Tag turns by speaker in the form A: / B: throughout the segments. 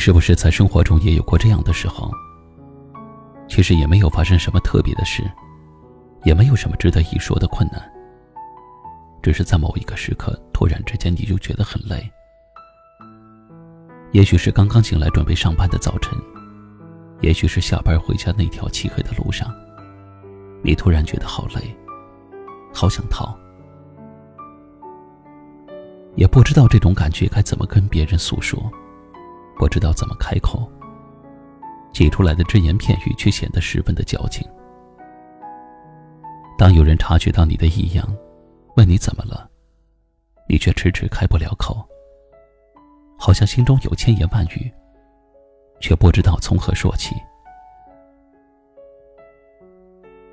A: 是不是在生活中也有过这样的时候？其实也没有发生什么特别的事，也没有什么值得一说的困难，只是在某一个时刻，突然之间你就觉得很累。也许是刚刚醒来准备上班的早晨，也许是下班回家那条漆黑的路上，你突然觉得好累，好想逃，也不知道这种感觉该怎么跟别人诉说。不知道怎么开口，挤出来的只言片语却显得十分的矫情。当有人察觉到你的异样，问你怎么了，你却迟迟开不了口，好像心中有千言万语，却不知道从何说起。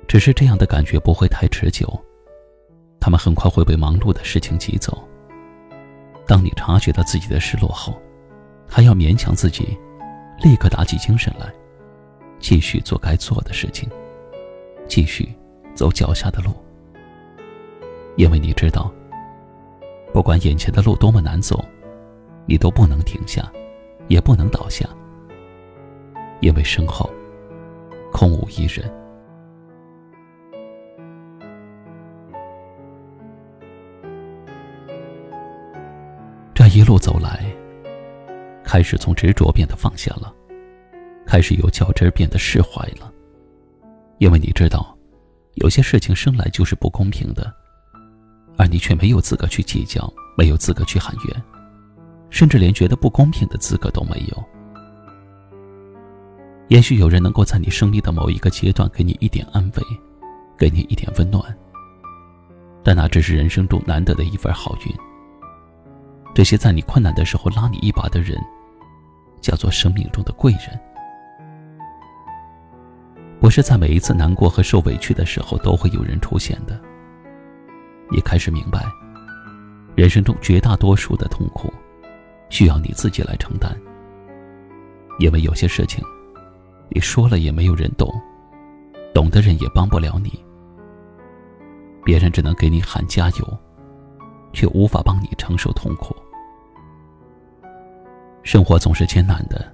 A: 只是这样的感觉不会太持久，他们很快会被忙碌的事情挤走。当你察觉到自己的失落后，还要勉强自己，立刻打起精神来，继续做该做的事情，继续走脚下的路。因为你知道，不管眼前的路多么难走，你都不能停下，也不能倒下，因为身后空无一人。这一路走来。开始从执着变得放下了，开始由较真变得释怀了。因为你知道，有些事情生来就是不公平的，而你却没有资格去计较，没有资格去喊冤，甚至连觉得不公平的资格都没有。也许有人能够在你生命的某一个阶段给你一点安慰，给你一点温暖，但那只是人生中难得的一份好运。这些在你困难的时候拉你一把的人。叫做生命中的贵人，不是在每一次难过和受委屈的时候都会有人出现的。你开始明白，人生中绝大多数的痛苦，需要你自己来承担。因为有些事情，你说了也没有人懂，懂的人也帮不了你。别人只能给你喊加油，却无法帮你承受痛苦。生活总是艰难的，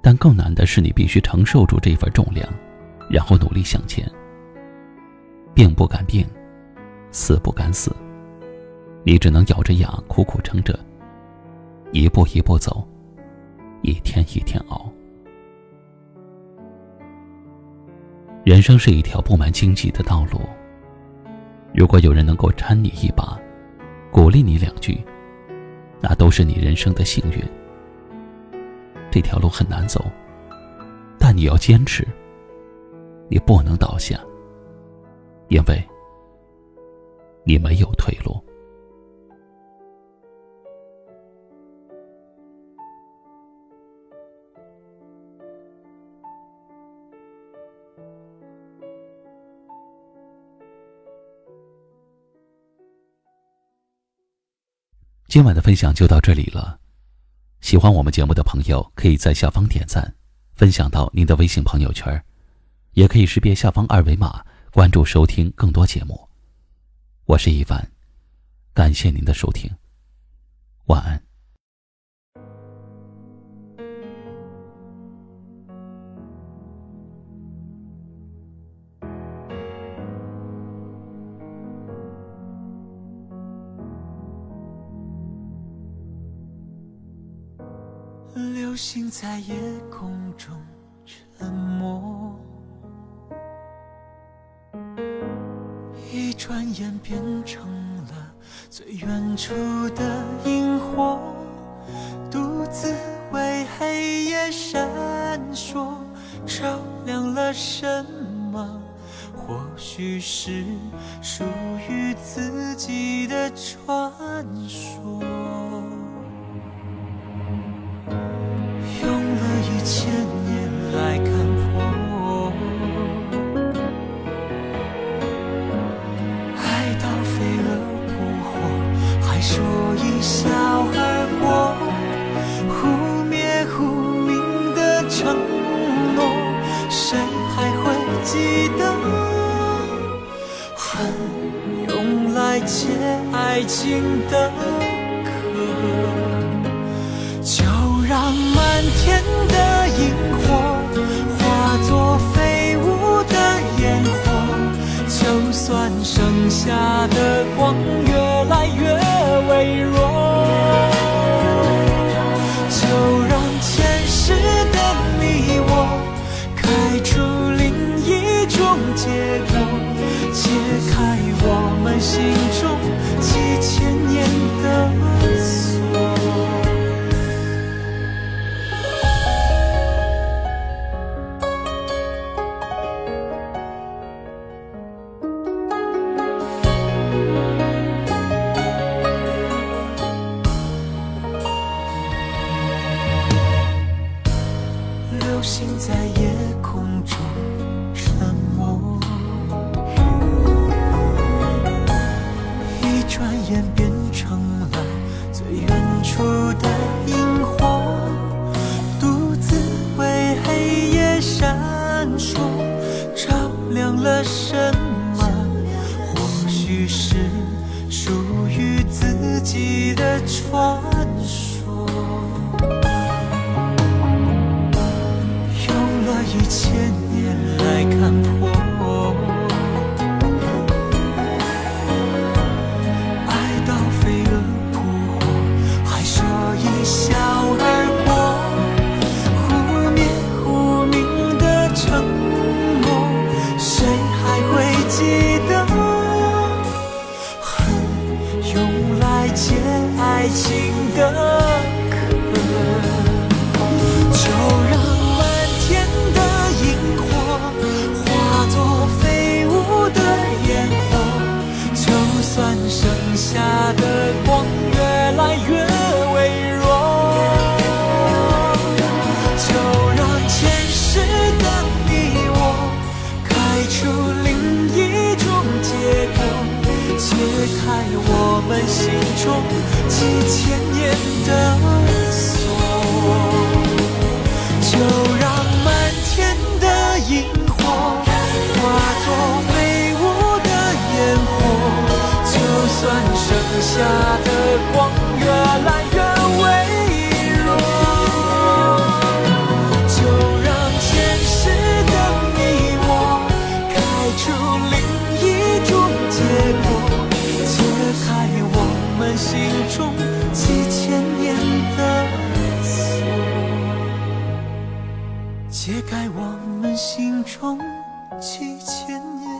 A: 但更难的是你必须承受住这份重量，然后努力向前。病不敢病，死不敢死，你只能咬着牙苦苦撑着，一步一步走，一天一天熬。人生是一条布满荆棘的道路，如果有人能够搀你一把，鼓励你两句，那都是你人生的幸运。这条路很难走，但你要坚持。你不能倒下，因为你没有退路。今晚的分享就到这里了。喜欢我们节目的朋友，可以在下方点赞，分享到您的微信朋友圈，也可以识别下方二维码关注收听更多节目。我是一凡，感谢您的收听，晚安。
B: 流星在夜空中沉默，一转眼变成了最远处的萤火，独自为黑夜闪烁，照亮了什么？或许是属于自己的传说。爱情的歌，就让满天的萤火化作飞舞的烟火，就算剩下的光越来越微弱，就让前世的你我开出另一种结果，解开我们心中的来解爱情的渴。就让满天的萤火化作飞舞的烟火，就算剩下的光心中几千年的锁。就让满天的萤火化作飞舞的烟火，就算剩下的光解开我们心中几千年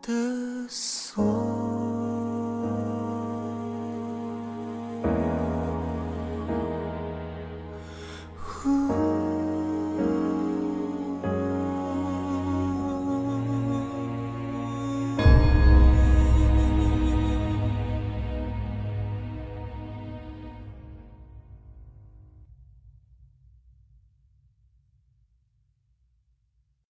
B: 的锁。